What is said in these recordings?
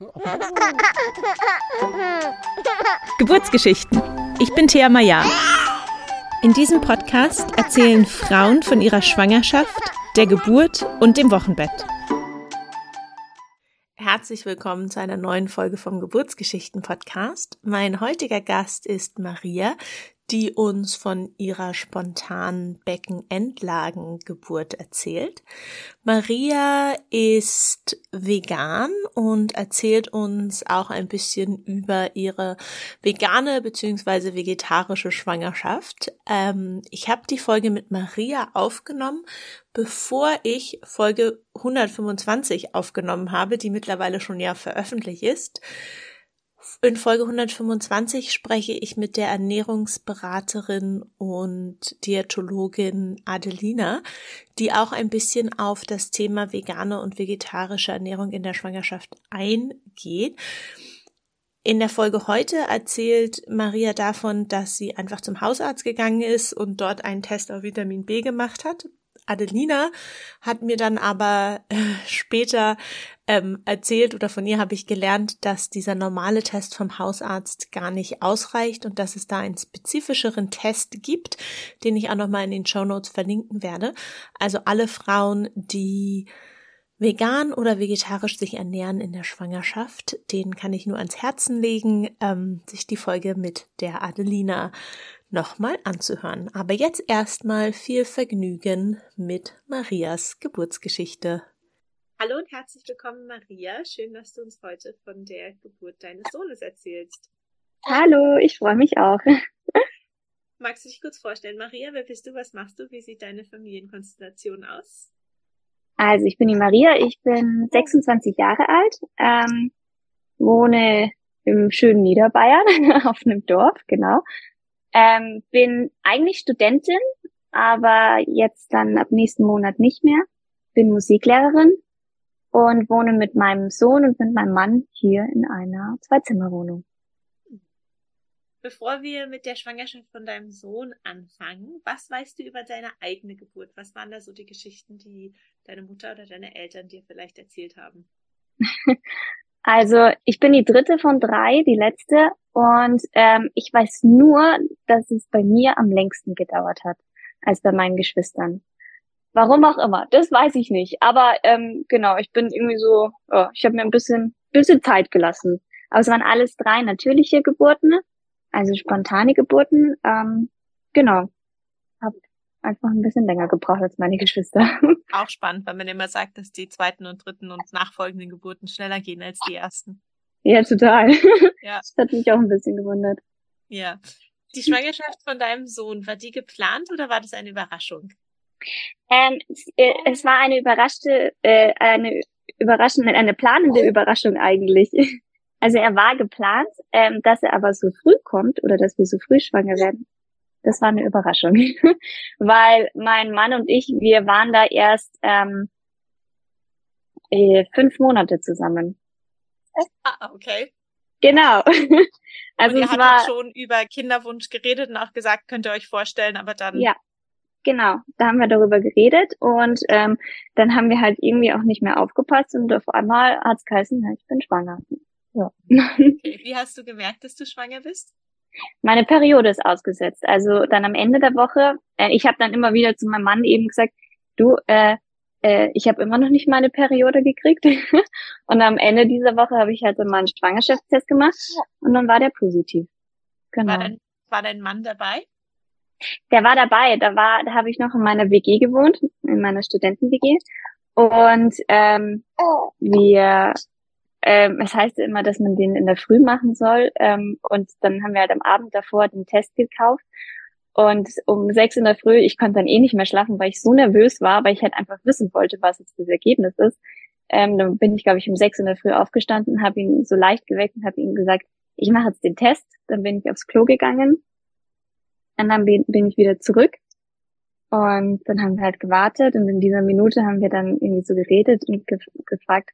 Geburtsgeschichten. Ich bin Thea Maya. In diesem Podcast erzählen Frauen von ihrer Schwangerschaft, der Geburt und dem Wochenbett. Herzlich willkommen zu einer neuen Folge vom Geburtsgeschichten Podcast. Mein heutiger Gast ist Maria, die uns von ihrer spontanen Beckenendlagengeburt erzählt. Maria ist vegan und erzählt uns auch ein bisschen über ihre vegane bzw. vegetarische Schwangerschaft. Ähm, ich habe die Folge mit Maria aufgenommen, bevor ich Folge 125 aufgenommen habe, die mittlerweile schon ja veröffentlicht ist. In Folge 125 spreche ich mit der Ernährungsberaterin und Diätologin Adelina, die auch ein bisschen auf das Thema vegane und vegetarische Ernährung in der Schwangerschaft eingeht. In der Folge heute erzählt Maria davon, dass sie einfach zum Hausarzt gegangen ist und dort einen Test auf Vitamin B gemacht hat. Adelina hat mir dann aber äh, später ähm, erzählt oder von ihr habe ich gelernt, dass dieser normale Test vom Hausarzt gar nicht ausreicht und dass es da einen spezifischeren Test gibt, den ich auch nochmal in den Show Notes verlinken werde. Also alle Frauen, die vegan oder vegetarisch sich ernähren in der Schwangerschaft, denen kann ich nur ans Herzen legen, ähm, sich die Folge mit der Adelina nochmal anzuhören. Aber jetzt erstmal viel Vergnügen mit Marias Geburtsgeschichte. Hallo und herzlich willkommen, Maria. Schön, dass du uns heute von der Geburt deines Sohnes erzählst. Hallo, ich freue mich auch. Magst du dich kurz vorstellen, Maria? Wer bist du? Was machst du? Wie sieht deine Familienkonstellation aus? Also, ich bin die Maria. Ich bin 26 Jahre alt, ähm, wohne im schönen Niederbayern auf einem Dorf, genau. Ähm, bin eigentlich Studentin, aber jetzt dann ab nächsten Monat nicht mehr. Bin Musiklehrerin und wohne mit meinem Sohn und mit meinem Mann hier in einer Zweizimmerwohnung. Bevor wir mit der Schwangerschaft von deinem Sohn anfangen, was weißt du über deine eigene Geburt? Was waren da so die Geschichten, die deine Mutter oder deine Eltern dir vielleicht erzählt haben? Also ich bin die dritte von drei, die letzte, und ähm, ich weiß nur, dass es bei mir am längsten gedauert hat als bei meinen Geschwistern. Warum auch immer, das weiß ich nicht. Aber ähm, genau, ich bin irgendwie so, oh, ich habe mir ein bisschen, bisschen Zeit gelassen. Aber es waren alles drei natürliche Geburten, also spontane Geburten. Ähm, genau, hab einfach ein bisschen länger gebraucht als meine Geschwister. Auch spannend, weil man immer sagt, dass die zweiten und dritten und nachfolgenden Geburten schneller gehen als die ersten. Ja, total. Ja. Das hat mich auch ein bisschen gewundert. Ja. Die Schwangerschaft von deinem Sohn, war die geplant oder war das eine Überraschung? Ähm, es, äh, es war eine überraschte, äh, eine überraschende, eine planende Überraschung eigentlich. Also er war geplant, ähm, dass er aber so früh kommt oder dass wir so früh schwanger werden. Das war eine Überraschung, weil mein Mann und ich, wir waren da erst ähm, äh, fünf Monate zusammen. Ah, okay. Genau. Also und ihr es war schon über Kinderwunsch geredet und auch gesagt, könnt ihr euch vorstellen, aber dann. Ja, genau. Da haben wir darüber geredet und ähm, dann haben wir halt irgendwie auch nicht mehr aufgepasst und auf einmal hat es geheißen, ja, ich bin schwanger. Ja. Okay. Wie hast du gemerkt, dass du schwanger bist? Meine Periode ist ausgesetzt. Also dann am Ende der Woche, äh, ich habe dann immer wieder zu meinem Mann eben gesagt, du, äh, äh, ich habe immer noch nicht meine Periode gekriegt. und am Ende dieser Woche habe ich halt so meinen Schwangerschaftstest gemacht und dann war der positiv. Genau. War dein, war dein Mann dabei? Der war dabei. Da war, da habe ich noch in meiner WG gewohnt, in meiner Studenten-WG. Und ähm, wir ähm, es heißt immer, dass man den in der Früh machen soll. Ähm, und dann haben wir halt am Abend davor den Test gekauft. Und um sechs in der Früh, ich konnte dann eh nicht mehr schlafen, weil ich so nervös war, weil ich halt einfach wissen wollte, was jetzt das Ergebnis ist. Ähm, dann bin ich, glaube ich, um sechs in der Früh aufgestanden, habe ihn so leicht geweckt und habe ihm gesagt, ich mache jetzt den Test. Dann bin ich aufs Klo gegangen. Und dann bin, bin ich wieder zurück. Und dann haben wir halt gewartet und in dieser Minute haben wir dann irgendwie so geredet und ge gefragt,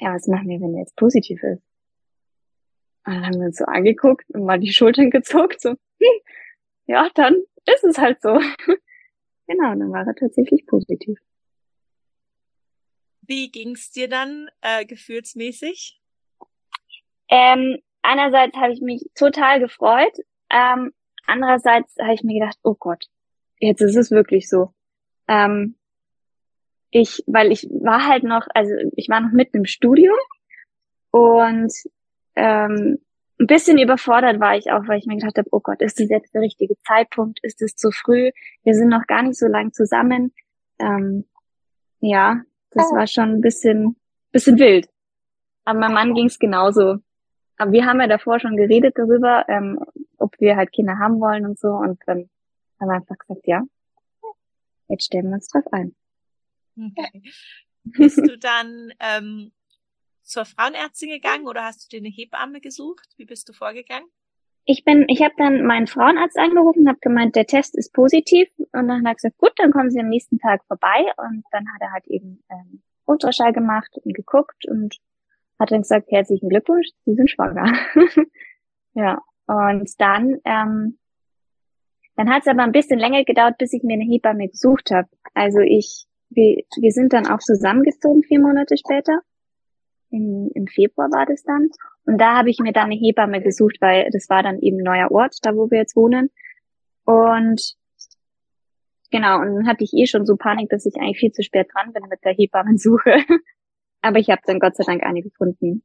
ja, was machen wir, wenn er jetzt positiv ist? Und dann haben wir uns so angeguckt und mal die Schultern gezuckt, so, hm, ja, dann ist es halt so. genau, dann war er tatsächlich positiv. Wie ging's dir dann äh, gefühlsmäßig? Ähm, einerseits habe ich mich total gefreut, ähm, andererseits habe ich mir gedacht, oh Gott, jetzt ist es wirklich so. Ähm, ich, weil ich war halt noch, also ich war noch mitten im Studium und ähm, ein bisschen überfordert war ich auch, weil ich mir gedacht habe, oh Gott, ist das jetzt der richtige Zeitpunkt? Ist es zu früh? Wir sind noch gar nicht so lang zusammen. Ähm, ja, das war schon ein bisschen, bisschen wild. Aber meinem Mann ging es genauso. Aber wir haben ja davor schon geredet darüber, ähm, ob wir halt Kinder haben wollen und so. Und dann haben wir einfach gesagt, ja, jetzt stellen wir uns drauf ein. Okay. Bist du dann ähm, zur Frauenärztin gegangen oder hast du dir eine Hebamme gesucht? Wie bist du vorgegangen? Ich bin, ich habe dann meinen Frauenarzt angerufen, habe gemeint, der Test ist positiv und dann hat er gesagt, gut, dann kommen Sie am nächsten Tag vorbei und dann hat er halt eben ähm, Ultraschall gemacht und geguckt und hat dann gesagt, herzlichen Glückwunsch, Sie sind schwanger. ja, und dann, ähm, dann hat es aber ein bisschen länger gedauert, bis ich mir eine Hebamme gesucht habe. Also ich, wir, wir sind dann auch zusammengezogen vier Monate später im, im Februar war das dann. Und da habe ich mir dann eine Hebamme gesucht, weil das war dann eben neuer Ort, da wo wir jetzt wohnen. Und genau, und dann hatte ich eh schon so Panik, dass ich eigentlich viel zu spät dran bin mit der Hebammensuche. Aber ich habe dann Gott sei Dank eine gefunden.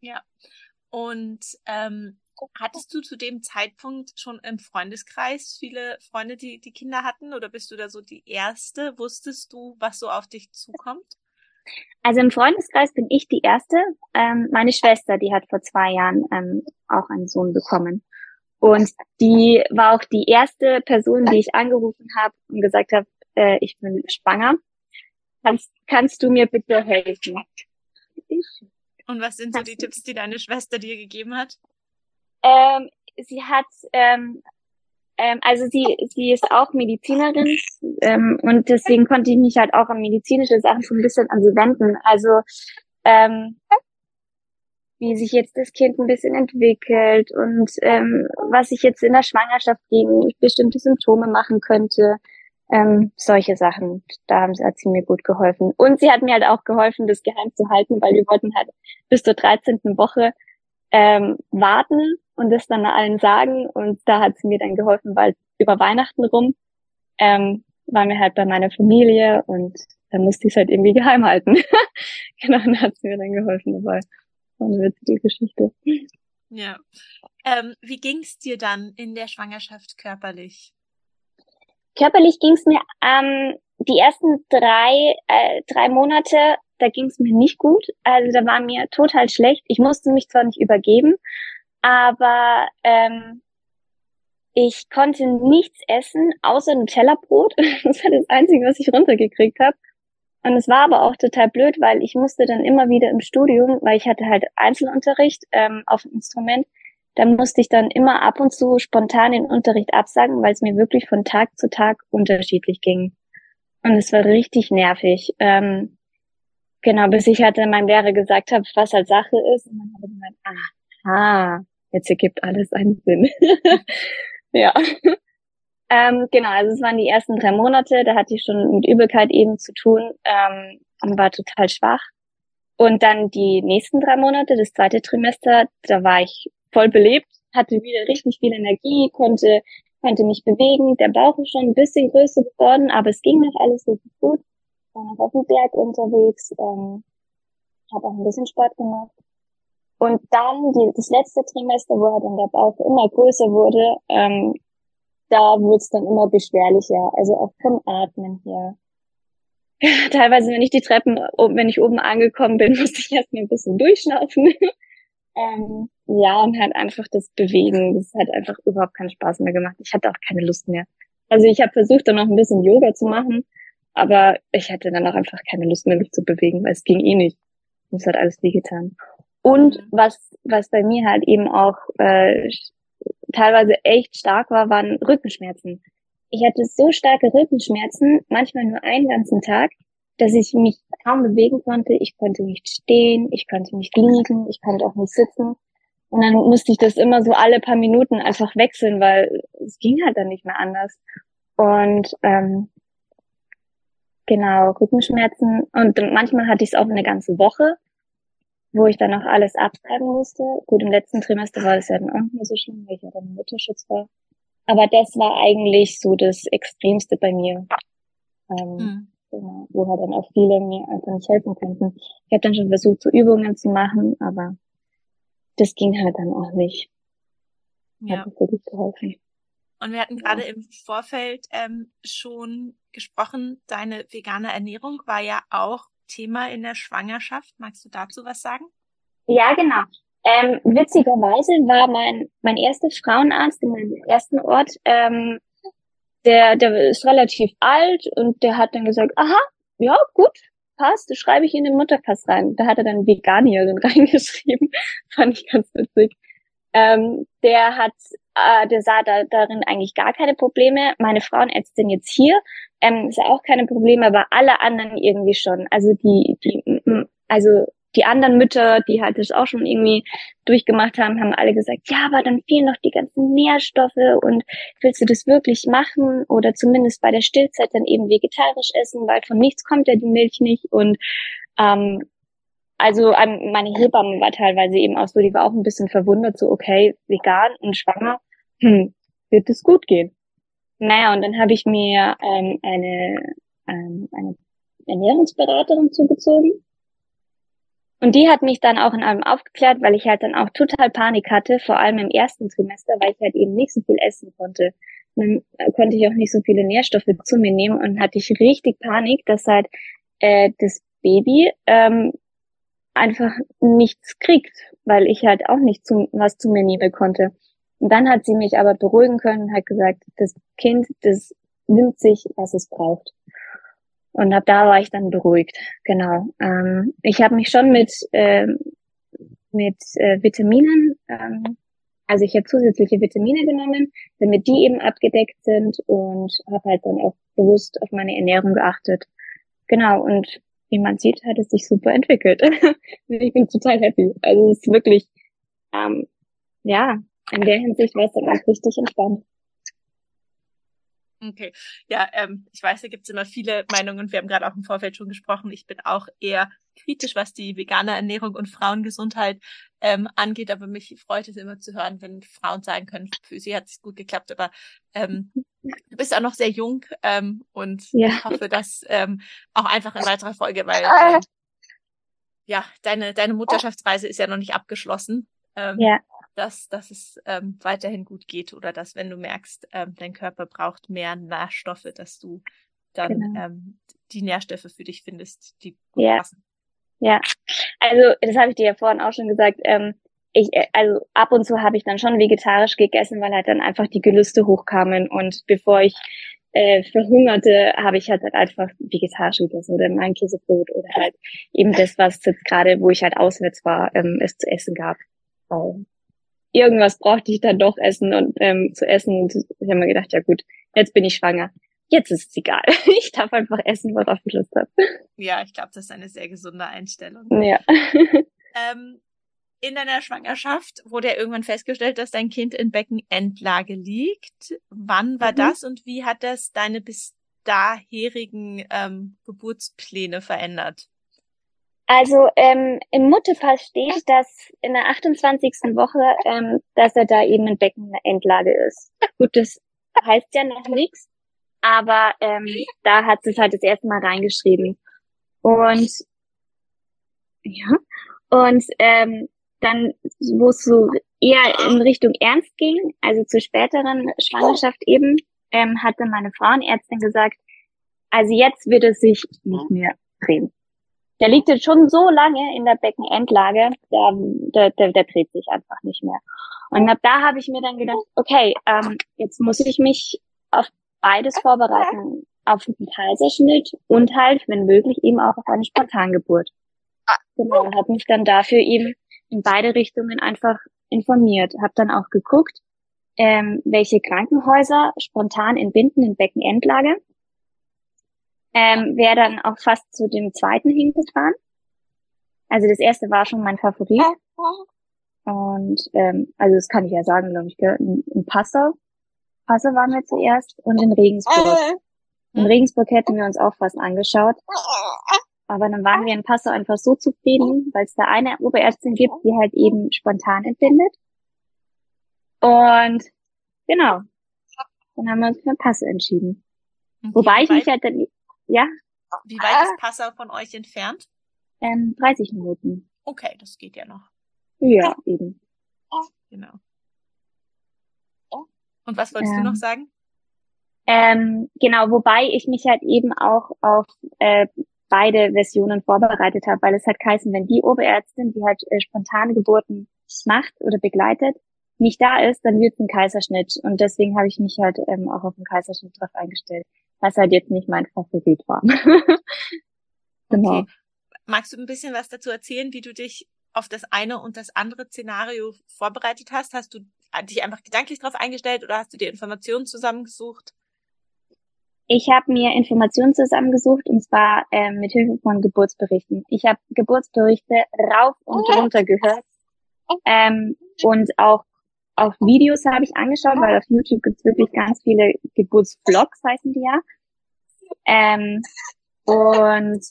Ja. Und ähm, hattest du zu dem Zeitpunkt schon im Freundeskreis viele Freunde, die die Kinder hatten? Oder bist du da so die Erste? Wusstest du, was so auf dich zukommt? Also im Freundeskreis bin ich die Erste. Ähm, meine Schwester, die hat vor zwei Jahren ähm, auch einen Sohn bekommen. Und die war auch die erste Person, die ich angerufen habe und gesagt habe, äh, ich bin schwanger. Kannst, kannst du mir bitte helfen? Und was sind so die Tipps, die deine Schwester dir gegeben hat? Ähm, sie hat ähm, ähm, also sie, sie ist auch Medizinerin ähm, und deswegen konnte ich mich halt auch an medizinische Sachen so ein bisschen an sie wenden. Also ähm, wie sich jetzt das Kind ein bisschen entwickelt und ähm, was ich jetzt in der Schwangerschaft gegen bestimmte Symptome machen könnte. Ähm, solche Sachen, da hat sie mir gut geholfen. Und sie hat mir halt auch geholfen, das geheim zu halten, weil wir wollten halt bis zur 13. Woche ähm, warten und das dann allen sagen. Und da hat sie mir dann geholfen, weil über Weihnachten rum ähm, waren wir halt bei meiner Familie und da musste ich es halt irgendwie geheim halten. genau, dann hat sie mir dann geholfen dabei. War eine witzige Geschichte. Ja. Ähm, wie ging's dir dann in der Schwangerschaft körperlich? Körperlich ging's mir ähm, die ersten drei, äh, drei Monate, da ging's mir nicht gut. Also da war mir total schlecht. Ich musste mich zwar nicht übergeben, aber ähm, ich konnte nichts essen außer Nutella-Brot. Das war das Einzige, was ich runtergekriegt habe. Und es war aber auch total blöd, weil ich musste dann immer wieder im Studium, weil ich hatte halt Einzelunterricht ähm, auf dem Instrument, dann musste ich dann immer ab und zu spontan den Unterricht absagen, weil es mir wirklich von Tag zu Tag unterschiedlich ging. Und es war richtig nervig. Ähm, genau, bis ich halt meinem Lehrer gesagt habe, was halt Sache ist. Und dann habe ich gemeint, aha, jetzt ergibt alles einen Sinn. ja. Ähm, genau, also es waren die ersten drei Monate, da hatte ich schon mit Übelkeit eben zu tun ähm, und war total schwach. Und dann die nächsten drei Monate, das zweite Trimester, da war ich voll belebt, hatte wieder richtig viel Energie, konnte, konnte mich bewegen. Der Bauch ist schon ein bisschen größer geworden, aber es ging noch alles richtig gut. War noch auf dem Berg unterwegs, ähm, habe auch ein bisschen Sport gemacht. Und dann die, das letzte Trimester, wo halt dann der Bauch immer größer wurde, ähm, da wurde es dann immer beschwerlicher, also auch vom Atmen her. Teilweise, wenn ich die Treppen, wenn ich oben angekommen bin, musste ich erstmal ein bisschen durchschnaufen. Ähm, ja, und halt einfach das Bewegen, das hat einfach überhaupt keinen Spaß mehr gemacht. Ich hatte auch keine Lust mehr. Also ich habe versucht, dann noch ein bisschen Yoga zu machen, aber ich hatte dann auch einfach keine Lust mehr, mich zu bewegen, weil es ging eh nicht. Es hat alles wehgetan. Und mhm. was, was bei mir halt eben auch äh, teilweise echt stark war, waren Rückenschmerzen. Ich hatte so starke Rückenschmerzen, manchmal nur einen ganzen Tag, dass ich mich kaum bewegen konnte. Ich konnte nicht stehen, ich konnte nicht liegen, ich konnte auch nicht sitzen. Und dann musste ich das immer so alle paar Minuten einfach wechseln, weil es ging halt dann nicht mehr anders. Und ähm, genau, Rückenschmerzen. Und manchmal hatte ich es auch eine ganze Woche. wo ich dann auch alles abtreiben musste. Gut, im letzten Trimester war das ja dann auch nicht so schlimm, weil ich ja dann im Mutterschutz war. Aber das war eigentlich so das Extremste bei mir. Ähm, mhm. Genau, wo halt dann auch viele mir einfach nicht helfen konnten. Ich habe dann schon versucht, so Übungen zu machen, aber das ging halt dann auch nicht. Ja. Hat nicht wirklich geholfen. Und wir hatten gerade ja. im Vorfeld ähm, schon gesprochen, deine vegane Ernährung war ja auch Thema in der Schwangerschaft. Magst du dazu was sagen? Ja, genau. Ähm, witzigerweise war mein, mein erster Frauenarzt in meinem ersten Ort, ähm, der, der ist relativ alt und der hat dann gesagt, aha, ja, gut, passt, schreibe ich in den Mutterpass rein. Da hat er dann Veganierin reingeschrieben. Fand ich ganz witzig. Ähm, der hat, äh, der sah da, darin eigentlich gar keine Probleme. Meine Frauenärztin jetzt hier ähm, sah auch keine Probleme, aber alle anderen irgendwie schon. Also die, die, also die anderen Mütter, die halt das auch schon irgendwie durchgemacht haben, haben alle gesagt, ja, aber dann fehlen noch die ganzen Nährstoffe und willst du das wirklich machen? Oder zumindest bei der Stillzeit dann eben vegetarisch essen, weil von nichts kommt ja die Milch nicht. Und ähm, also ähm, meine Hebamme war teilweise eben auch so, die war auch ein bisschen verwundert, so okay, vegan und schwanger, hm, wird es gut gehen. Naja, und dann habe ich mir ähm, eine, ähm, eine Ernährungsberaterin zugezogen und die hat mich dann auch in allem aufgeklärt, weil ich halt dann auch total Panik hatte, vor allem im ersten Trimester, weil ich halt eben nicht so viel essen konnte. dann konnte ich auch nicht so viele Nährstoffe zu mir nehmen und hatte ich richtig Panik, dass halt äh, das Baby ähm, einfach nichts kriegt, weil ich halt auch nicht zu, was zu mir nehmen konnte. Und dann hat sie mich aber beruhigen können und hat gesagt, das Kind, das nimmt sich, was es braucht. Und ab da war ich dann beruhigt, genau. Ähm, ich habe mich schon mit, ähm, mit äh, Vitaminen, ähm, also ich habe zusätzliche Vitamine genommen, damit die eben abgedeckt sind und habe halt dann auch bewusst auf meine Ernährung geachtet. Genau, und wie man sieht, hat es sich super entwickelt. ich bin total happy. Also es ist wirklich, ähm, ja, in der Hinsicht war es dann auch richtig entspannt. Okay, ja, ähm, ich weiß, da gibt's immer viele Meinungen und wir haben gerade auch im Vorfeld schon gesprochen. Ich bin auch eher kritisch, was die vegane Ernährung und Frauengesundheit ähm, angeht, aber mich freut es immer zu hören, wenn Frauen sagen können, für sie hat es gut geklappt, aber ähm, du bist auch noch sehr jung ähm, und ja. ich hoffe, dass ähm, auch einfach in weiterer Folge, weil ähm, ja, deine, deine Mutterschaftsreise ist ja noch nicht abgeschlossen. Ähm, ja dass, dass es ähm, weiterhin gut geht oder dass, wenn du merkst, ähm, dein Körper braucht mehr Nährstoffe, dass du dann genau. ähm, die Nährstoffe für dich findest, die gut ja. passen. Ja, also das habe ich dir ja vorhin auch schon gesagt. Ähm, ich, äh, also ab und zu habe ich dann schon vegetarisch gegessen, weil halt dann einfach die Gelüste hochkamen und bevor ich äh, verhungerte, habe ich halt, halt einfach vegetarisch gegessen oder mein Käsebrot oder halt eben das, was jetzt gerade, wo ich halt auswärts war, ähm, es zu essen gab. Weil irgendwas brauchte ich dann doch essen und ähm, zu essen. Und ich habe mir gedacht, ja gut, jetzt bin ich schwanger. Jetzt ist es egal. Ich darf einfach essen, worauf ich Lust habe. Ja, ich glaube, das ist eine sehr gesunde Einstellung. Ja. Ähm, in deiner Schwangerschaft wurde ja irgendwann festgestellt, dass dein Kind in Beckenendlage liegt. Wann war mhm. das und wie hat das deine bis daherigen ähm, Geburtspläne verändert? Also ähm, im Mutterpass steht, dass in der 28. Woche, ähm, dass er da eben in Beckenendlage ist. Gut, das heißt ja noch nichts, aber ähm, da hat es halt das erste Mal reingeschrieben. Und ja, und ähm, dann, wo es so eher in Richtung Ernst ging, also zur späteren Schwangerschaft eben, ähm, hatte meine Frauenärztin gesagt, also jetzt wird es sich nicht mehr drehen der liegt jetzt schon so lange in der Beckenendlage, der, der, der, der dreht sich einfach nicht mehr. Und ab da habe ich mir dann gedacht, okay, ähm, jetzt muss ich mich auf beides vorbereiten, auf einen Kaiserschnitt und halt, wenn möglich, eben auch auf eine Spontangeburt. Genau, und habe mich dann dafür eben in beide Richtungen einfach informiert, habe dann auch geguckt, ähm, welche Krankenhäuser spontan entbinden in Beckenendlage ähm, wäre dann auch fast zu dem zweiten hingefahren. Also das erste war schon mein Favorit. Und ähm, also das kann ich ja sagen, glaube ich, gell? In, Passau. Passau waren wir zuerst und in Regensburg. In Regensburg hätten wir uns auch fast angeschaut. Aber dann waren wir in Passau einfach so zufrieden, weil es da eine Oberärztin gibt, die halt eben spontan entbindet. Und genau, dann haben wir uns für Passau entschieden. Okay, Wobei ich mich halt dann, ja. Wie weit ist Passau von euch entfernt? Ähm, 30 Minuten. Okay, das geht ja noch. Ja, eben. Genau. Und was wolltest ähm, du noch sagen? Ähm, genau, wobei ich mich halt eben auch auf äh, beide Versionen vorbereitet habe, weil es hat geheißen, wenn die Oberärztin, die halt äh, spontane Geburten macht oder begleitet, nicht da ist, dann wird ein Kaiserschnitt. Und deswegen habe ich mich halt ähm, auch auf den Kaiserschnitt drauf eingestellt, was halt jetzt nicht mein Favorit war. genau. Okay. Magst du ein bisschen was dazu erzählen, wie du dich auf das eine und das andere Szenario vorbereitet hast? Hast du dich einfach gedanklich darauf eingestellt oder hast du dir Informationen zusammengesucht? Ich habe mir Informationen zusammengesucht und zwar ähm, mit Hilfe von Geburtsberichten. Ich habe Geburtsberichte rauf und runter gehört ähm, und auch auf Videos habe ich angeschaut, weil auf YouTube gibt's wirklich ganz viele Geburtsvlogs, heißen die ja. Ähm, und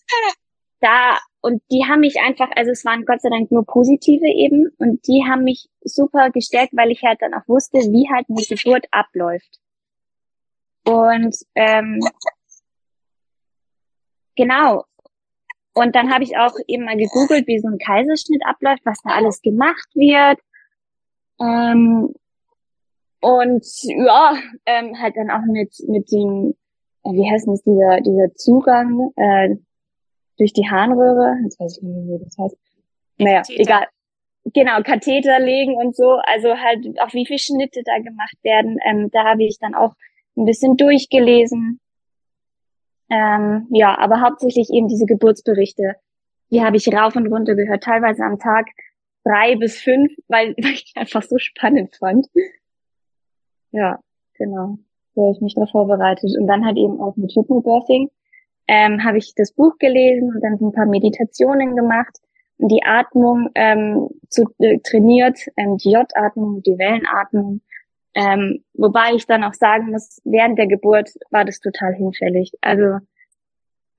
da, und die haben mich einfach, also es waren Gott sei Dank nur positive eben, und die haben mich super gestärkt, weil ich halt dann auch wusste, wie halt eine Geburt abläuft. Und ähm, genau. Und dann habe ich auch eben mal gegoogelt, wie so ein Kaiserschnitt abläuft, was da alles gemacht wird. Ähm, und ja, ähm, halt dann auch mit mit dem, äh, wie heißt das, dieser dieser Zugang äh, durch die Harnröhre, jetzt weiß ich nicht mehr, wie das heißt. Naja, Katheter. egal. Genau, Katheter legen und so, also halt auch wie viele Schnitte da gemacht werden, ähm, da habe ich dann auch ein bisschen durchgelesen. Ähm, ja, aber hauptsächlich eben diese Geburtsberichte, die habe ich rauf und runter gehört, teilweise am Tag drei bis fünf, weil, weil ich einfach so spannend fand. Ja, genau. So habe ich mich da vorbereitet. Und dann halt eben auch mit Hypnobirthing ähm, habe ich das Buch gelesen und dann ein paar Meditationen gemacht und die Atmung ähm, zu, äh, trainiert, ähm, die J-Atmung, die Wellenatmung. Ähm, wobei ich dann auch sagen muss, während der Geburt war das total hinfällig. Also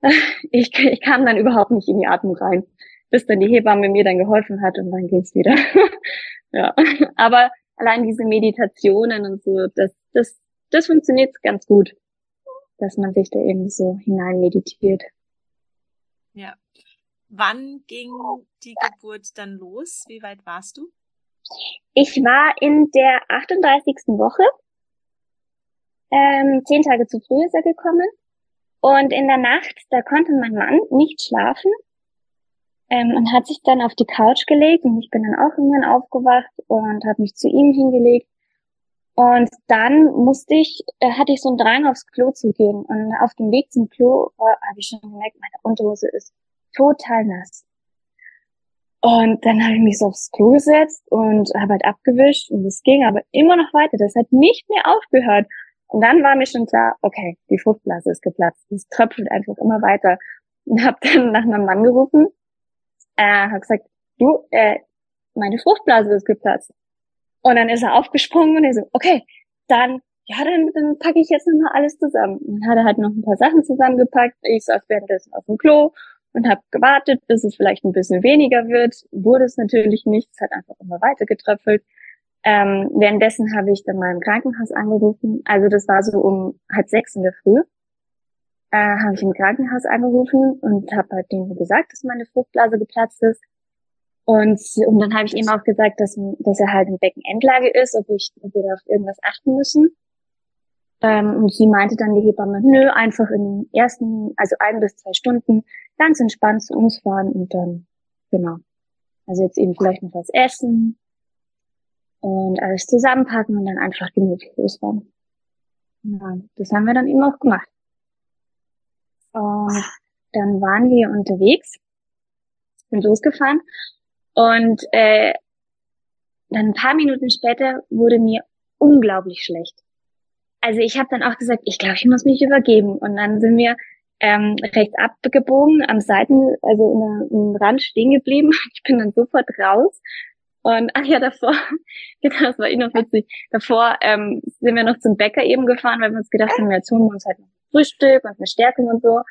ich, ich kam dann überhaupt nicht in die Atmung rein bis dann die Hebamme mir dann geholfen hat und dann ging's wieder. ja, aber allein diese Meditationen und so, das, das, das funktioniert ganz gut, dass man sich da eben so hinein meditiert. Ja. Wann ging die Geburt dann los? Wie weit warst du? Ich war in der 38. Woche. Ähm, zehn Tage zu früh ist er gekommen. Und in der Nacht, da konnte mein Mann nicht schlafen ähm, und hat sich dann auf die Couch gelegt und ich bin dann auch irgendwann aufgewacht und habe mich zu ihm hingelegt. Und dann musste ich, äh, hatte ich so einen Drang aufs Klo zu gehen. Und auf dem Weg zum Klo äh, habe ich schon gemerkt, meine Unterhose ist total nass. Und dann habe ich mich so aufs Klo gesetzt und habe halt abgewischt und es ging aber immer noch weiter. Das hat nicht mehr aufgehört. Und dann war mir schon klar, okay, die Fruchtblase ist geplatzt. Es tröpfelt einfach immer weiter. Und habe dann nach meinem Mann gerufen äh, hat gesagt, du, äh, meine Fruchtblase ist geplatzt. Und dann ist er aufgesprungen und er so, okay, dann, ja, dann, dann packe ich jetzt nochmal alles zusammen. Und dann hat er halt noch ein paar Sachen zusammengepackt. Ich saß währenddessen auf dem Klo und habe gewartet, bis es vielleicht ein bisschen weniger wird. Wurde es natürlich nicht, es hat einfach immer weiter getröpfelt. Ähm, währenddessen habe ich dann mal im Krankenhaus angerufen. Also das war so um halb sechs in der Früh äh, habe ich im Krankenhaus angerufen und habe halt denen gesagt, dass meine Fruchtblase geplatzt ist. Und, und dann habe ich ihm auch gesagt, dass, dass er halt in Beckenendlage ist, ob, ich, ob wir da auf irgendwas achten müssen. Ähm, und sie meinte dann die Hebamme, nö, einfach in den ersten, also ein bis zwei Stunden ganz entspannt zu uns fahren und dann, genau. Also jetzt eben vielleicht noch was essen und alles zusammenpacken und dann einfach gemütlich losfahren. Ja, das haben wir dann eben auch gemacht. Und dann waren wir unterwegs, sind losgefahren und äh, dann ein paar Minuten später wurde mir unglaublich schlecht. Also ich habe dann auch gesagt, ich glaube, ich muss mich übergeben. Und dann sind wir ähm, rechts abgebogen, am Seiten, also im Rand stehen geblieben. Ich bin dann sofort raus. Und ach ja, davor, genau, das war eh noch witzig. Davor ähm, sind wir noch zum Bäcker eben gefahren, weil wir uns gedacht haben, jetzt holen wir uns halt noch Frühstück und eine Stärkung und so.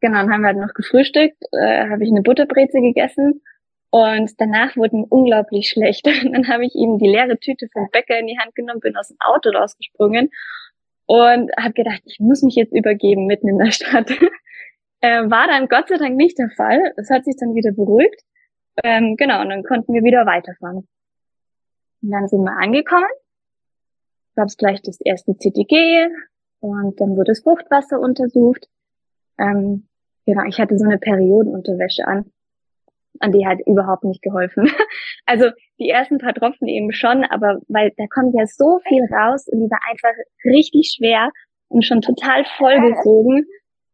genau, dann haben wir halt noch gefrühstückt, äh, habe ich eine Butterbreze gegessen und danach wurde mir unglaublich schlecht. Und dann habe ich ihm die leere Tüte vom Bäcker in die Hand genommen, bin aus dem Auto rausgesprungen und habe gedacht, ich muss mich jetzt übergeben mitten in der Stadt. äh, war dann Gott sei Dank nicht der Fall. Es hat sich dann wieder beruhigt. Ähm, genau, und dann konnten wir wieder weiterfahren. Und dann sind wir angekommen. Gab es gleich das erste CTG und dann wurde das Fruchtwasser untersucht. Ähm, genau, ich hatte so eine Periodenunterwäsche an an die hat überhaupt nicht geholfen. Also die ersten paar Tropfen eben schon, aber weil da kommt ja so viel raus und die war einfach richtig schwer und schon total vollgezogen,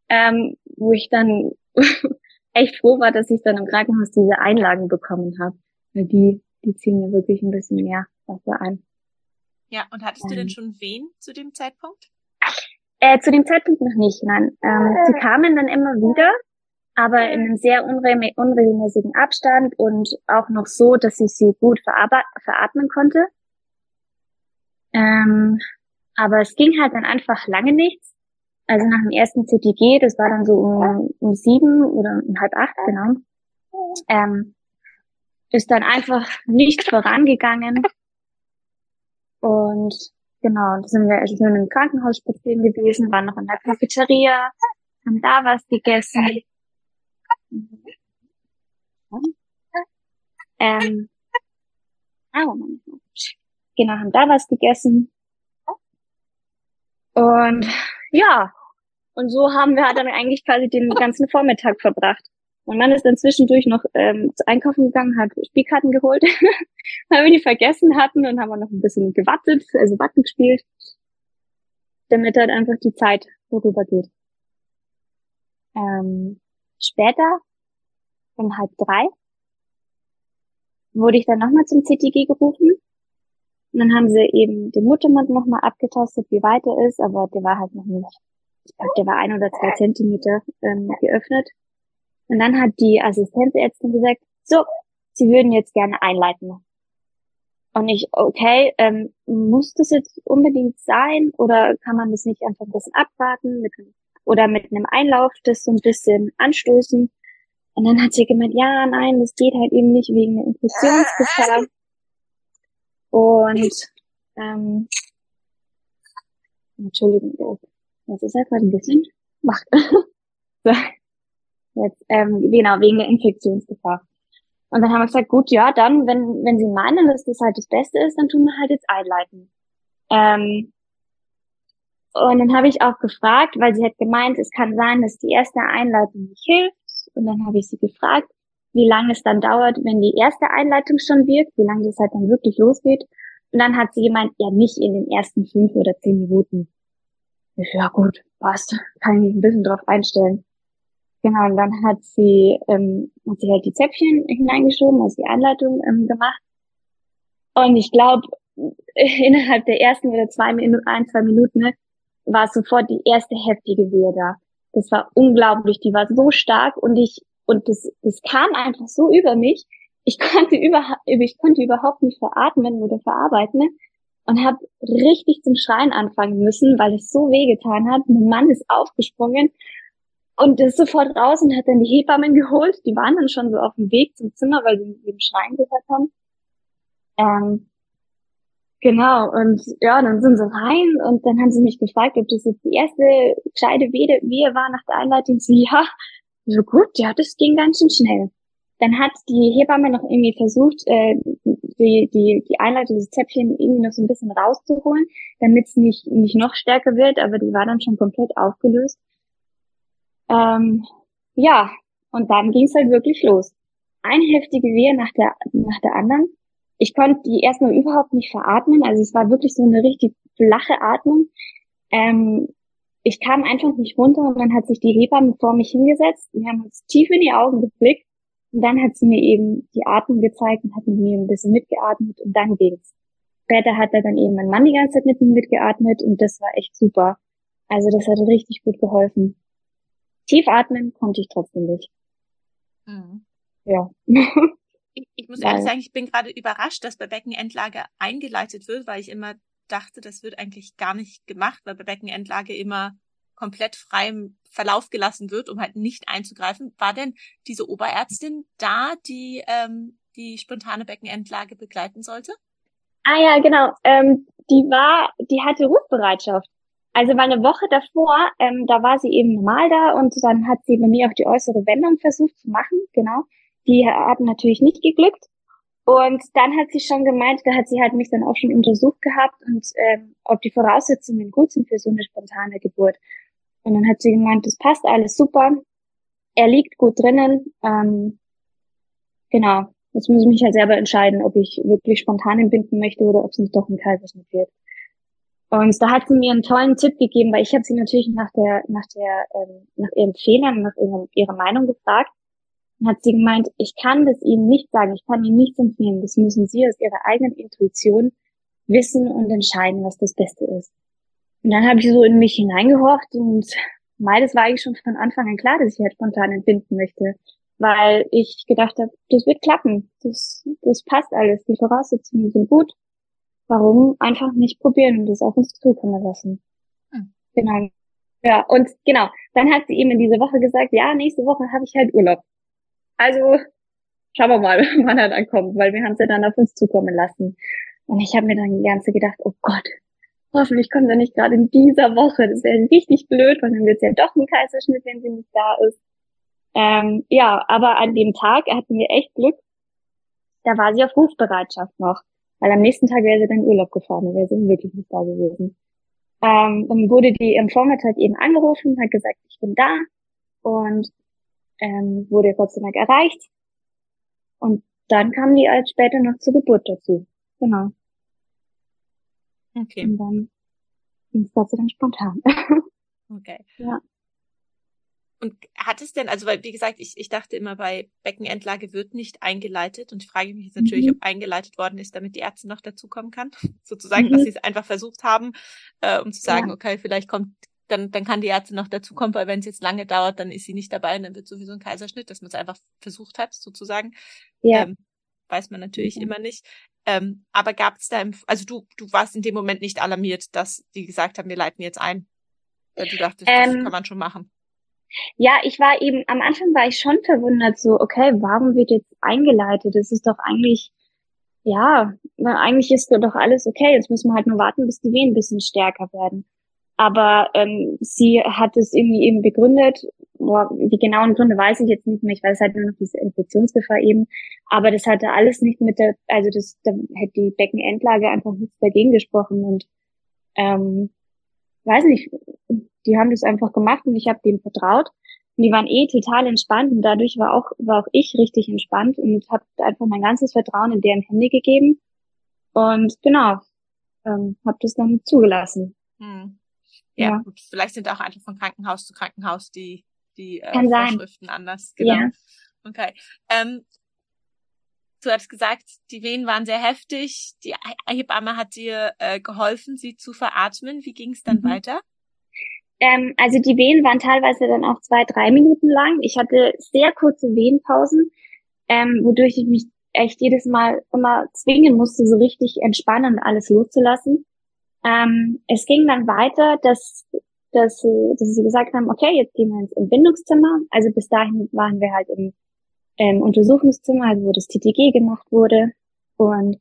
ähm, wo ich dann echt froh war, dass ich dann im Krankenhaus diese Einlagen bekommen habe. Weil die, die ziehen mir wirklich ein bisschen mehr Wasser ein. Ja, und hattest ähm, du denn ähm. schon Wehen zu dem Zeitpunkt? Äh, zu dem Zeitpunkt noch nicht, nein. Ähm, sie kamen dann immer wieder, aber in einem sehr unregelmäßigen Abstand und auch noch so, dass ich sie gut veratmen konnte. Ähm, aber es ging halt dann einfach lange nichts. Also nach dem ersten CTG, das war dann so um, um sieben oder um halb acht, genau, ähm, ist dann einfach nicht vorangegangen. Und genau, da sind wir also sind im Krankenhaus spazieren gewesen, waren noch in der Cafeteria, haben da was gegessen. Ähm, oh, genau, haben da was gegessen. Und ja, und so haben wir dann eigentlich quasi den ganzen Vormittag verbracht. Mein Mann ist dann zwischendurch noch ähm, zu einkaufen gegangen, hat Spielkarten geholt, weil wir die vergessen hatten und haben wir noch ein bisschen gewattet, also Watten gespielt, damit halt einfach die Zeit vorübergeht. Ähm, Später, um halb drei, wurde ich dann nochmal zum CTG gerufen. Und dann haben sie eben den Muttermund nochmal abgetastet, wie weit er ist, aber der war halt noch nicht, ich glaube, der war ein oder zwei Zentimeter ähm, geöffnet. Und dann hat die Assistenzärztin gesagt, so, sie würden jetzt gerne einleiten. Und ich, okay, ähm, muss das jetzt unbedingt sein oder kann man das nicht einfach ein bisschen abwarten? Können oder mit einem Einlauf das so ein bisschen anstoßen. Und dann hat sie gemeint, ja, nein, das geht halt eben nicht wegen der Infektionsgefahr. Und ähm, Entschuldigung, jetzt ist gerade ein bisschen macht. so, jetzt, ähm, genau, wegen der Infektionsgefahr. Und dann haben wir gesagt, gut, ja, dann, wenn, wenn Sie meinen, dass das halt das Beste ist, dann tun wir halt jetzt einleiten. Ähm, und dann habe ich auch gefragt, weil sie hat gemeint, es kann sein, dass die erste Einleitung nicht hilft. Und dann habe ich sie gefragt, wie lange es dann dauert, wenn die erste Einleitung schon wirkt, wie lange das halt dann wirklich losgeht. Und dann hat sie gemeint, ja, nicht in den ersten fünf oder zehn Minuten. Ich, ja gut, passt, kann ich mich ein bisschen drauf einstellen. Genau, und dann hat sie, ähm, hat sie halt die Zäpfchen hineingeschoben, also die Einleitung ähm, gemacht. Und ich glaube, innerhalb der ersten oder zwei Minuten, ein, zwei Minuten, ne, war sofort die erste heftige Wehe da. Das war unglaublich, die war so stark und ich, und das, das kam einfach so über mich. Ich konnte über, ich konnte überhaupt nicht veratmen oder verarbeiten ne? und habe richtig zum Schreien anfangen müssen, weil es so wehgetan hat. Mein Mann ist aufgesprungen und ist sofort raus und hat dann die Hebammen geholt. Die waren dann schon so auf dem Weg zum Zimmer, weil sie den Schreien gehört haben. Ähm, Genau, und ja, dann sind sie rein und dann haben sie mich gefragt, ob das jetzt die erste gescheite Wehe, war nach der Einleitung. So, ja, so gut, ja, das ging ganz schön schnell. Dann hat die Hebamme noch irgendwie versucht, äh, die, die, die Einleitung, des Zäpfchen irgendwie noch so ein bisschen rauszuholen, damit es nicht, nicht noch stärker wird, aber die war dann schon komplett aufgelöst. Ähm, ja, und dann ging es halt wirklich los. Eine heftige Wehe nach der, nach der anderen ich konnte die erstmal überhaupt nicht veratmen. Also es war wirklich so eine richtig flache Atmung. Ähm, ich kam einfach nicht runter und dann hat sich die Hebamme vor mich hingesetzt. Wir haben uns tief in die Augen geblickt und dann hat sie mir eben die Atmung gezeigt und hat mit mir ein bisschen mitgeatmet und dann ging's. Später hat er dann eben mein Mann die ganze Zeit mit mir mitgeatmet und das war echt super. Also das hat richtig gut geholfen. Tief atmen konnte ich trotzdem nicht. Mhm. Ja. Ich, ich muss ehrlich sagen, ich bin gerade überrascht, dass bei Beckenendlage eingeleitet wird, weil ich immer dachte, das wird eigentlich gar nicht gemacht, weil bei Beckenendlage immer komplett freiem Verlauf gelassen wird, um halt nicht einzugreifen. War denn diese Oberärztin da, die ähm, die spontane Beckenendlage begleiten sollte? Ah ja, genau. Ähm, die war, die hatte Rufbereitschaft. Also war eine Woche davor, ähm, da war sie eben normal da und dann hat sie bei mir auch die äußere Wendung versucht zu machen, genau. Die hat natürlich nicht geglückt. Und dann hat sie schon gemeint, da hat sie halt mich dann auch schon untersucht gehabt und ähm, ob die Voraussetzungen gut sind für so eine spontane Geburt. Und dann hat sie gemeint, das passt alles super. Er liegt gut drinnen. Ähm, genau. Jetzt muss ich mich halt selber entscheiden, ob ich wirklich spontan entbinden möchte oder ob es nicht doch ein Kaiserschnitt wird. Und da hat sie mir einen tollen Tipp gegeben, weil ich habe sie natürlich nach der, nach der, ähm, nach ihren Fehlern, nach ihrer, ihrer Meinung gefragt. Und hat sie gemeint, ich kann das Ihnen nicht sagen, ich kann Ihnen nichts empfehlen. Das müssen Sie aus Ihrer eigenen Intuition wissen und entscheiden, was das Beste ist. Und dann habe ich so in mich hineingehorcht und meides war eigentlich schon von Anfang an klar, dass ich halt spontan entbinden möchte. Weil ich gedacht habe, das wird klappen. Das, das passt alles. Die Voraussetzungen sind gut warum einfach nicht probieren und das auf uns zukommen lassen. Hm. Genau. Ja, und genau, dann hat sie eben in dieser Woche gesagt, ja, nächste Woche habe ich halt Urlaub. Also schauen wir mal, wann er dann kommt, weil wir haben es ja dann auf uns zukommen lassen. Und ich habe mir dann die ganze gedacht, oh Gott, hoffentlich kommt er nicht gerade in dieser Woche. Das wäre richtig blöd, weil dann wird es ja doch ein Kaiserschnitt, wenn sie nicht da ist. Ähm, ja, aber an dem Tag hatten wir echt Glück. Da war sie auf Rufbereitschaft noch. Weil am nächsten Tag wäre sie dann Urlaub gefahren, dann wäre sie wirklich nicht da gewesen. Ähm, dann wurde die am Vormittag eben angerufen, hat gesagt, ich bin da und ähm, wurde Gott sei Dank erreicht. Und dann kam die als später noch zur Geburt dazu. Genau. Okay. Und dann ging es Gott sei Dank spontan. Okay. Ja. Und hat es denn, also weil, wie gesagt, ich, ich dachte immer, bei Beckenendlage wird nicht eingeleitet und ich frage mich jetzt natürlich, mhm. ob eingeleitet worden ist, damit die Ärzte noch dazukommen kann. Sozusagen, mhm. dass sie es einfach versucht haben, äh, um zu sagen, ja. okay, vielleicht kommt, dann, dann kann die Ärzte noch dazukommen, weil wenn es jetzt lange dauert, dann ist sie nicht dabei und dann wird sowieso ein Kaiserschnitt, dass man es einfach versucht hat, sozusagen. Ja. Ähm, weiß man natürlich mhm. immer nicht. Ähm, aber gab es da, im, also du, du warst in dem Moment nicht alarmiert, dass die gesagt haben, wir leiten jetzt ein. Weil du dachtest, ähm, das kann man schon machen. Ja, ich war eben, am Anfang war ich schon verwundert, so, okay, warum wird jetzt eingeleitet? Das ist doch eigentlich, ja, eigentlich ist doch alles okay. Jetzt müssen wir halt nur warten, bis die Wehen ein bisschen stärker werden. Aber ähm, sie hat es irgendwie eben begründet, boah, die genauen Gründe weiß ich jetzt nicht mehr, ich weiß halt nur noch diese Infektionsgefahr eben, aber das hatte alles nicht mit der, also das, da hätte die Beckenendlage einfach nichts dagegen gesprochen und ähm, weiß nicht, die haben das einfach gemacht und ich habe denen vertraut. Und die waren eh total entspannt und dadurch war auch, war auch ich richtig entspannt und habe einfach mein ganzes Vertrauen in deren Hände gegeben. Und genau, ähm, habe das dann zugelassen. Hm. Ja, ja. Gut. vielleicht sind auch einfach von Krankenhaus zu Krankenhaus die, die äh, Vorschriften sein. anders. Genau. Ja. Okay. Ähm, du hattest gesagt, die Wehen waren sehr heftig. Die Hebamme hat dir äh, geholfen, sie zu veratmen. Wie ging es dann mhm. weiter? Ähm, also die Wehen waren teilweise dann auch zwei, drei Minuten lang. Ich hatte sehr kurze Wehenpausen, ähm, wodurch ich mich echt jedes Mal immer zwingen musste, so richtig entspannen und alles loszulassen. Ähm, es ging dann weiter, dass, dass, dass sie gesagt haben, okay, jetzt gehen wir ins Entbindungszimmer. Also bis dahin waren wir halt im ähm, Untersuchungszimmer, also wo das TTG gemacht wurde. Und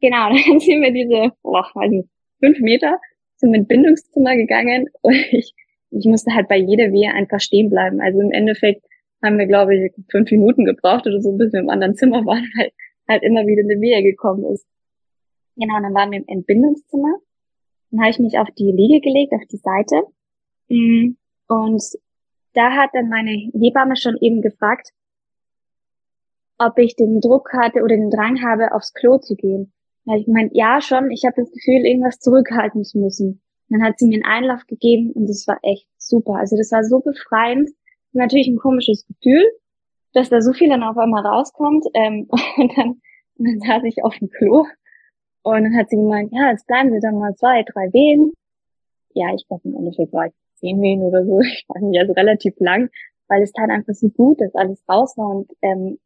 genau, dann sind wir diese, boah, also fünf Meter zum Entbindungszimmer gegangen und ich, ich musste halt bei jeder Wehe einfach stehen bleiben. Also im Endeffekt haben wir, glaube ich, fünf Minuten gebraucht oder so, bis wir im anderen Zimmer waren, weil halt immer wieder eine Wehe gekommen ist. Genau, und dann waren wir im Entbindungszimmer. Dann habe ich mich auf die Liege gelegt, auf die Seite. Mm, und da hat dann meine Hebamme schon eben gefragt, ob ich den Druck hatte oder den Drang habe, aufs Klo zu gehen. Da ich gemeint, ja schon, ich habe das Gefühl, irgendwas zurückhalten zu müssen. Und dann hat sie mir einen Einlauf gegeben und das war echt super. Also das war so befreiend. Natürlich ein komisches Gefühl, dass da so viel dann auf einmal rauskommt. Ähm, und, dann, und dann saß ich auf dem Klo und dann hat sie gemeint, ja, jetzt bleiben Sie dann mal zwei, drei Wehen. Ja, ich glaube im Endeffekt war ich zehn Wehen oder so. Ich war nicht also relativ lang, weil es tat einfach so gut, dass alles raus war und, ähm,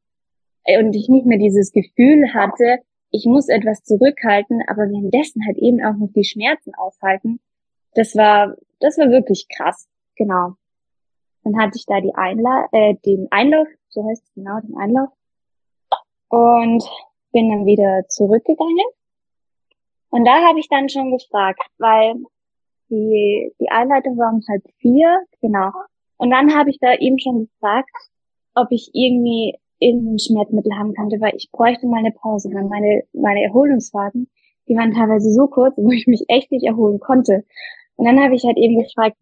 und ich nicht mehr dieses Gefühl hatte, ich muss etwas zurückhalten, aber währenddessen halt eben auch noch die Schmerzen aushalten. Das war, das war wirklich krass. genau. Dann hatte ich da die Einla äh, den Einlauf, so heißt es genau, den Einlauf. Und bin dann wieder zurückgegangen. Und da habe ich dann schon gefragt, weil die, die Einleitung war um halb vier, genau. Und dann habe ich da eben schon gefragt, ob ich irgendwie irgendein Schmerzmittel haben könnte, weil ich bräuchte mal eine Pause, weil meine, meine Erholungsfahrten, die waren teilweise so kurz, wo ich mich echt nicht erholen konnte. Und dann habe ich halt eben gefragt,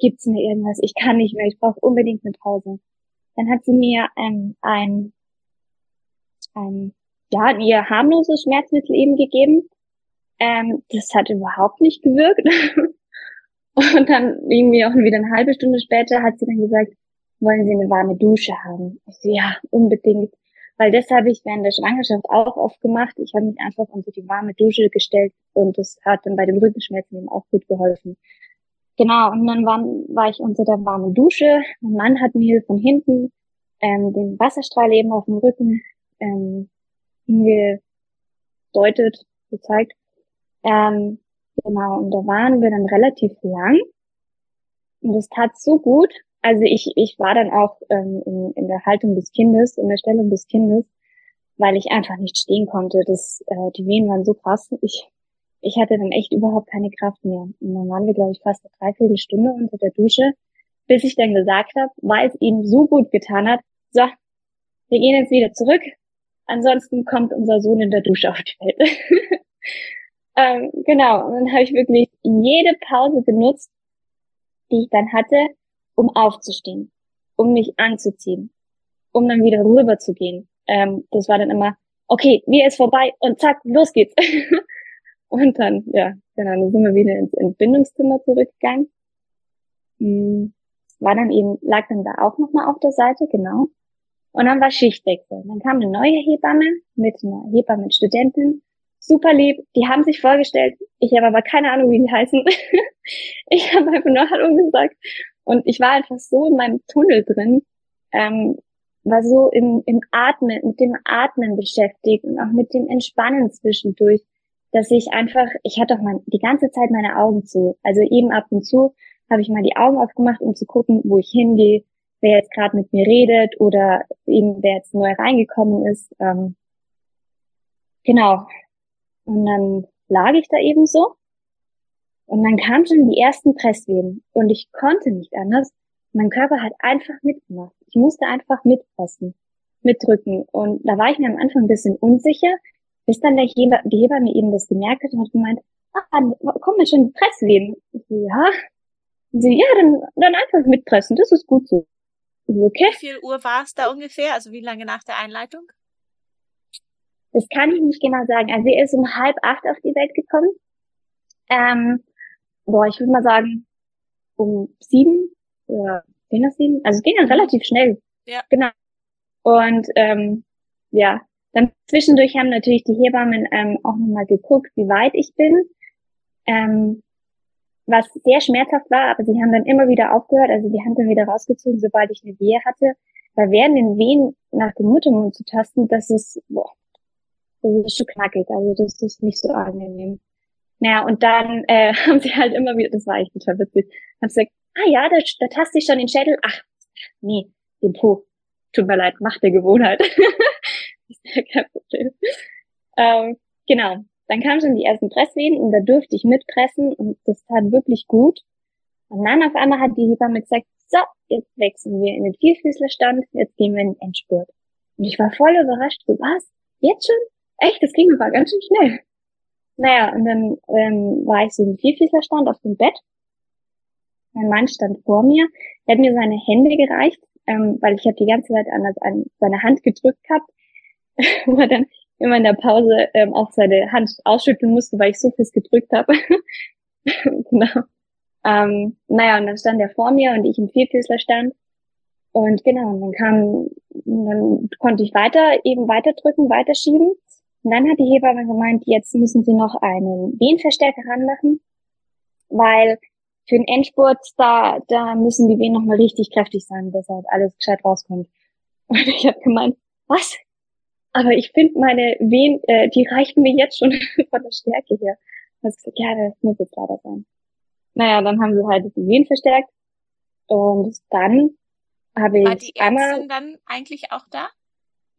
gibt's mir irgendwas? Ich kann nicht mehr, ich brauche unbedingt eine Pause. Dann hat sie mir ähm, ein, ein, ja, ihr harmloses Schmerzmittel eben gegeben. Ähm, das hat überhaupt nicht gewirkt. Und dann irgendwie auch wieder eine halbe Stunde später hat sie dann gesagt, wollen Sie eine warme Dusche haben? Ich so, ja, unbedingt. Weil das habe ich während der Schwangerschaft auch oft gemacht. Ich habe mich einfach unter die warme Dusche gestellt und das hat dann bei dem Rückenschmerzen eben auch gut geholfen. Genau, und dann war, war ich unter der warmen Dusche. Mein Mann hat mir von hinten ähm, den Wasserstrahl eben auf dem Rücken ähm, hingedeutet, gezeigt. Ähm, genau, und da waren wir dann relativ lang. Und es tat so gut, also ich, ich war dann auch ähm, in, in der Haltung des Kindes, in der Stellung des Kindes, weil ich einfach nicht stehen konnte. Das, äh, die Wehen waren so krass. Ich, ich hatte dann echt überhaupt keine Kraft mehr. Und dann waren wir, glaube ich, fast eine Dreiviertelstunde unter der Dusche, bis ich dann gesagt habe, weil es ihm so gut getan hat, so, wir gehen jetzt wieder zurück. Ansonsten kommt unser Sohn in der Dusche auf die Welt. ähm, genau, und dann habe ich wirklich jede Pause genutzt, die ich dann hatte, um aufzustehen, um mich anzuziehen, um dann wieder rüber zu gehen. Ähm, das war dann immer, okay, mir ist vorbei und zack, los geht's. und dann, ja, genau, dann sind wir wieder ins Entbindungszimmer zurückgegangen. Hm, war dann eben, lag dann da auch nochmal auf der Seite, genau. Und dann war Schichtwechsel. Dann kam eine neue Hebamme mit einer Hebammenstudentin. Super lieb. Die haben sich vorgestellt. Ich habe aber keine Ahnung, wie die heißen. ich habe einfach nur Hallo gesagt. Und ich war einfach so in meinem Tunnel drin, ähm, war so im, im Atmen, mit dem Atmen beschäftigt und auch mit dem Entspannen zwischendurch, dass ich einfach, ich hatte auch mal die ganze Zeit meine Augen zu. Also eben ab und zu habe ich mal die Augen aufgemacht, um zu gucken, wo ich hingehe, wer jetzt gerade mit mir redet oder eben wer jetzt neu reingekommen ist. Ähm, genau. Und dann lag ich da eben so und dann kamen schon die ersten Presswehen und ich konnte nicht anders. Mein Körper hat einfach mitgemacht. Ich musste einfach mitpressen, mitdrücken. Und da war ich mir am Anfang ein bisschen unsicher, bis dann der Heber, die Hebamme eben das gemerkt hat und hat gemeint, ah, kommen schon die Presswehen. Ich so, ja. Und sie, ja, dann, dann einfach mitpressen, das ist gut so. So, okay. Wie viel Uhr war es da ungefähr? Also wie lange nach der Einleitung? Das kann ich nicht genau sagen. Also er ist um halb acht auf die Welt gekommen. Ähm, boah, ich würde mal sagen, um sieben oder zehn nach sieben. Also es ging dann relativ schnell. Ja. Genau. Und ähm, ja, dann zwischendurch haben natürlich die Hebammen ähm, auch nochmal geguckt, wie weit ich bin. Ähm, was sehr schmerzhaft war, aber sie haben dann immer wieder aufgehört, also die haben dann wieder rausgezogen, sobald ich eine Wehe hatte. Weil während den Wehen nach dem Muttermund zu tasten, das ist, boah, das ist schon knackig, also das ist nicht so angenehm. Naja, und dann äh, haben sie halt immer wieder, das war echt total witzig, haben sie gesagt, ah ja, da, da taste ich schon den Schädel. Ach, nee, den Po. Tut mir leid, macht der Gewohnheit. ist ja kein Problem. Ähm, genau. Dann kamen schon die ersten Presswehen und da durfte ich mitpressen und das tat wirklich gut. Und dann auf einmal hat die Hebamme gesagt, so, jetzt wechseln wir in den Vierfüßlerstand, jetzt gehen wir in den Endspurt. Und ich war voll überrascht, so was? Jetzt schon? Echt, das ging aber ganz schön schnell. Naja, und dann ähm, war ich so im Vierfüßlerstand auf dem Bett. Mein Mann stand vor mir. Er hat mir seine Hände gereicht, ähm, weil ich habe die ganze Zeit an, an seine Hand gedrückt gehabt, wo er dann immer in der Pause ähm, auch seine Hand ausschütteln musste, weil ich so fest gedrückt habe. genau. Ähm, naja, und dann stand er vor mir und ich im Vierfüßlerstand. Und genau, und dann kam, dann konnte ich weiter, eben weiter drücken, weiter schieben. Und dann hat die Hebamme gemeint, jetzt müssen sie noch einen Wehenverstärker ranmachen, weil für den Endspurt, da, da müssen die Wehen nochmal richtig kräftig sein, dass halt alles gescheit rauskommt. Und ich habe gemeint, was? Aber ich finde meine Wehen, äh, die reichen mir jetzt schon von der Stärke her. Also gesagt, ja, das muss jetzt leider sein. naja, dann haben sie halt die Wehen verstärkt. Und dann habe ich War die Ärztin einmal, dann eigentlich auch da?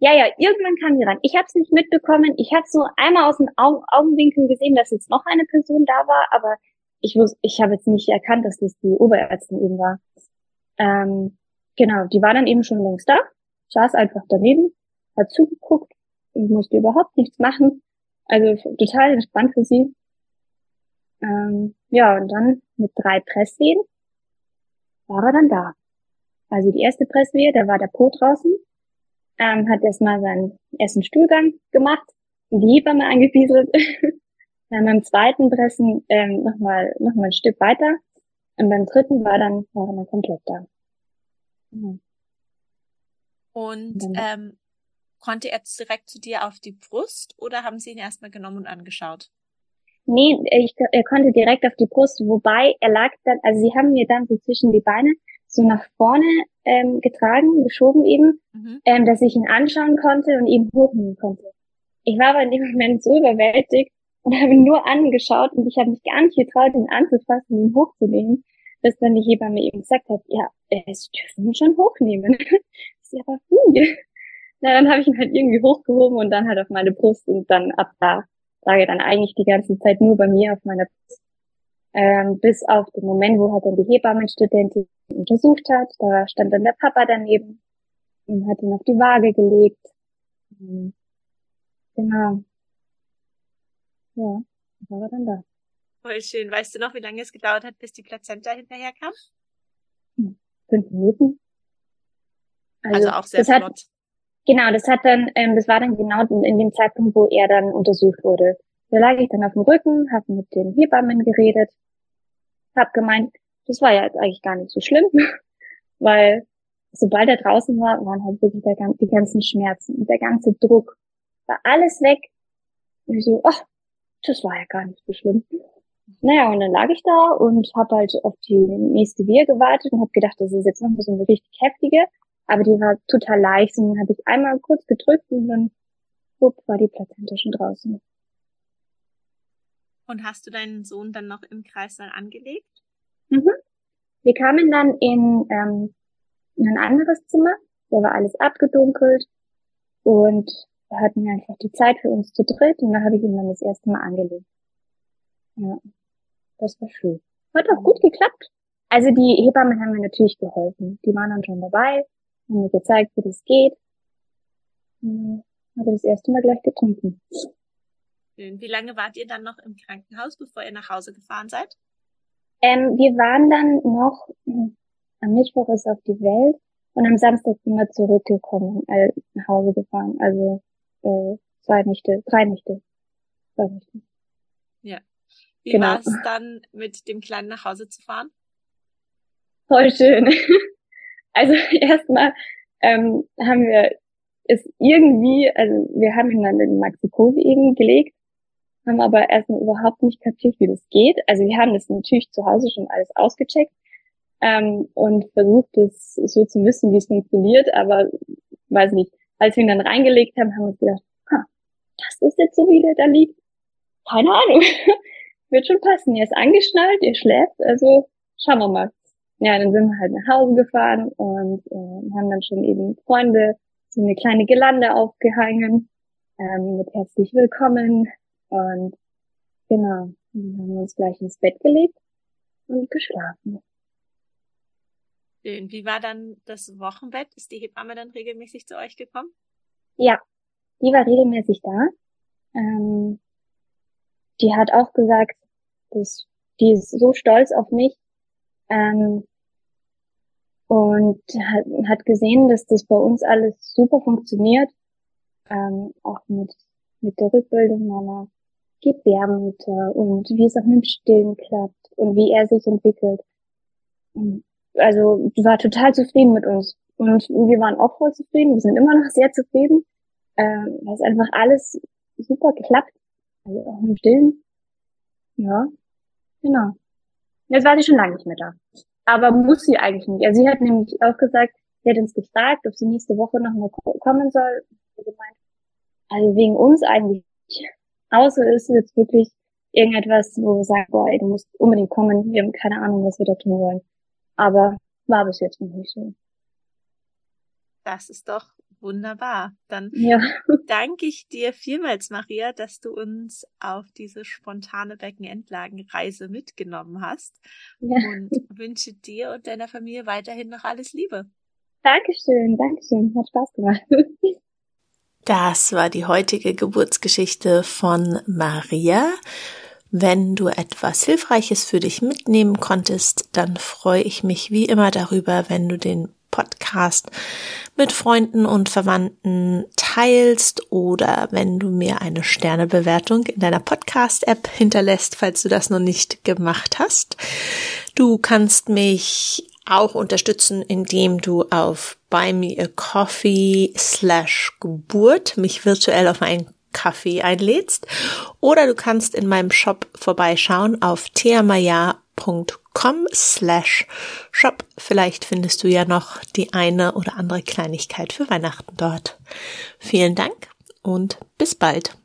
Ja, ja, irgendwann kam sie ran. Ich habe es nicht mitbekommen. Ich habe so einmal aus den Au Augenwinkeln gesehen, dass jetzt noch eine Person da war, aber ich wusste, ich habe jetzt nicht erkannt, dass das die Oberärztin eben war. Ähm, genau, die war dann eben schon längst da, saß einfach daneben, hat zugeguckt und musste überhaupt nichts machen. Also total entspannt für sie. Ähm, ja, und dann mit drei Presswehen war er dann da. Also die erste Presswehe, da war der Po draußen, ähm, hat erstmal seinen ersten Stuhlgang gemacht, die Hebamme angepieselt. dann beim zweiten Pressen ähm, nochmal noch mal ein Stück weiter. Und beim dritten war dann, war er dann komplett da. Mhm. Und ähm, konnte er direkt zu dir auf die Brust oder haben sie ihn erstmal genommen und angeschaut? Nee, ich, er konnte direkt auf die Brust, wobei er lag dann, also sie haben mir dann so zwischen die Beine so nach vorne ähm, getragen, geschoben eben, Mhm. ähm, dass ich ihn anschauen konnte und ihn hochnehmen konnte. Ich war aber in dem Moment so überwältigt und habe ihn nur angeschaut und ich habe mich gar nicht getraut, ihn anzufassen, ihn hochzunehmen, bis dann die Hebamme eben gesagt hat, ja, es dürfen ihn schon hochnehmen. Ich sag, aber wie? Na, dann habe ich ihn halt irgendwie hochgehoben und dann halt auf meine Brust und dann ab da lag er dann eigentlich die ganze Zeit nur bei mir auf meiner Brust. Ähm, bis auf den Moment, wo halt dann die Hebammenstudentin untersucht hat. Da stand dann der Papa daneben und hat ihn auf die Waage gelegt. Mhm. Genau. Ja, war er dann da. Voll schön. Weißt du noch, wie lange es gedauert hat, bis die Plazenta hinterher kam? Fünf Minuten. Also, auch sehr das hat, flott. Genau, das hat dann, ähm, das war dann genau in dem Zeitpunkt, wo er dann untersucht wurde. Da lag ich dann auf dem Rücken, habe mit den Hebammen geredet, hab gemeint, das war ja jetzt eigentlich gar nicht so schlimm, weil sobald er draußen war, waren halt wirklich der, die ganzen Schmerzen und der ganze Druck, war alles weg. Und ich so, ach, das war ja gar nicht so schlimm. Naja, und dann lag ich da und habe halt auf die nächste Wehe gewartet und habe gedacht, das ist jetzt noch so eine richtig heftige. Aber die war total leicht und dann habe ich einmal kurz gedrückt und dann wupp, war die Plazenta schon draußen. Und hast du deinen Sohn dann noch im Kreissaal angelegt? Wir kamen dann in, ähm, in ein anderes Zimmer, da war alles abgedunkelt und da hatten wir einfach die Zeit für uns zu dritt und da habe ich ihn dann das erste Mal angelegt. Ja, das war schön. Hat auch gut geklappt. Also die Hebammen haben mir natürlich geholfen. Die waren dann schon dabei, haben mir gezeigt, wie das geht. Und dann habe das erste Mal gleich getrunken. Schön. Wie lange wart ihr dann noch im Krankenhaus, bevor ihr nach Hause gefahren seid? Ähm, wir waren dann noch, hm, am Mittwoch ist auf die Welt und am Samstag sind wir zurückgekommen, äh, nach Hause gefahren. Also äh, zwei Nächte, drei Nächte. Zwei Nächte. Wie Genau. war es dann, mit dem Kleinen nach Hause zu fahren? Voll schön. Also erstmal ähm, haben wir es irgendwie, also wir haben ihn dann in Maxikose eben gelegt, haben aber erstmal überhaupt nicht kapiert, wie das geht. Also wir haben das natürlich zu Hause schon alles ausgecheckt ähm, und versucht es so zu wissen, wie es funktioniert, aber weiß nicht. Als wir ihn dann reingelegt haben, haben wir gedacht, ha, das ist jetzt so, wie der da liegt. Keine Ahnung. Wird schon passen. Er ist angeschnallt, er schläft, also schauen wir mal. Ja, dann sind wir halt nach Hause gefahren und äh, haben dann schon eben Freunde so eine kleine Girlande aufgehangen ähm, mit herzlich willkommen und genau, dann haben wir uns gleich ins Bett gelegt und geschlafen. Schön. Wie war dann das Wochenbett? Ist die Hebamme dann regelmäßig zu euch gekommen? Ja, die war regelmäßig da. Ähm, die hat auch gesagt, dass die ist so stolz auf mich ähm, und hat, hat gesehen, dass das bei uns alles super funktioniert, ähm, auch mit mit der Rückbildung meiner Gebärmutter und wie es auch mit dem Stillen klappt und wie er sich entwickelt. Also die war total zufrieden mit uns und wir waren auch voll zufrieden. Wir sind immer noch sehr zufrieden, ähm, weil es einfach alles super geklappt. Also auch mit dem Stillen. Ja, genau. Jetzt war sie schon lange nicht mehr da. Aber muss sie eigentlich nicht. Also sie hat nämlich auch gesagt, sie hat uns gefragt, ob sie nächste Woche noch mal ko- kommen soll. Also wegen uns eigentlich. Außer ist jetzt wirklich irgendetwas, wo wir sagen, boah, ey, du musst unbedingt kommen, wir haben keine Ahnung, was wir da tun wollen. Aber war bis jetzt noch nicht so. Das ist doch wunderbar. Dann Ja, danke ich dir vielmals, Maria, dass du uns auf diese spontane Beckenendlagenreise mitgenommen hast ja. und wünsche dir und deiner Familie weiterhin noch alles Liebe. Dankeschön, Dankeschön. Hat Spaß gemacht. Das war die heutige Geburtsgeschichte von Maria. Wenn du etwas Hilfreiches für dich mitnehmen konntest, dann freue ich mich wie immer darüber, wenn du den Podcast mit Freunden und Verwandten teilst oder wenn du mir eine Sternebewertung in deiner Podcast-App hinterlässt, falls du das noch nicht gemacht hast. Du kannst mich auch unterstützen, indem du auf Buy Me a Coffee slash Geburt mich virtuell auf einen Kaffee einlädst oder du kannst in meinem Shop vorbeischauen auf theamaya.com slash shop. Vielleicht findest du ja noch die eine oder andere Kleinigkeit für Weihnachten dort. Vielen Dank und bis bald.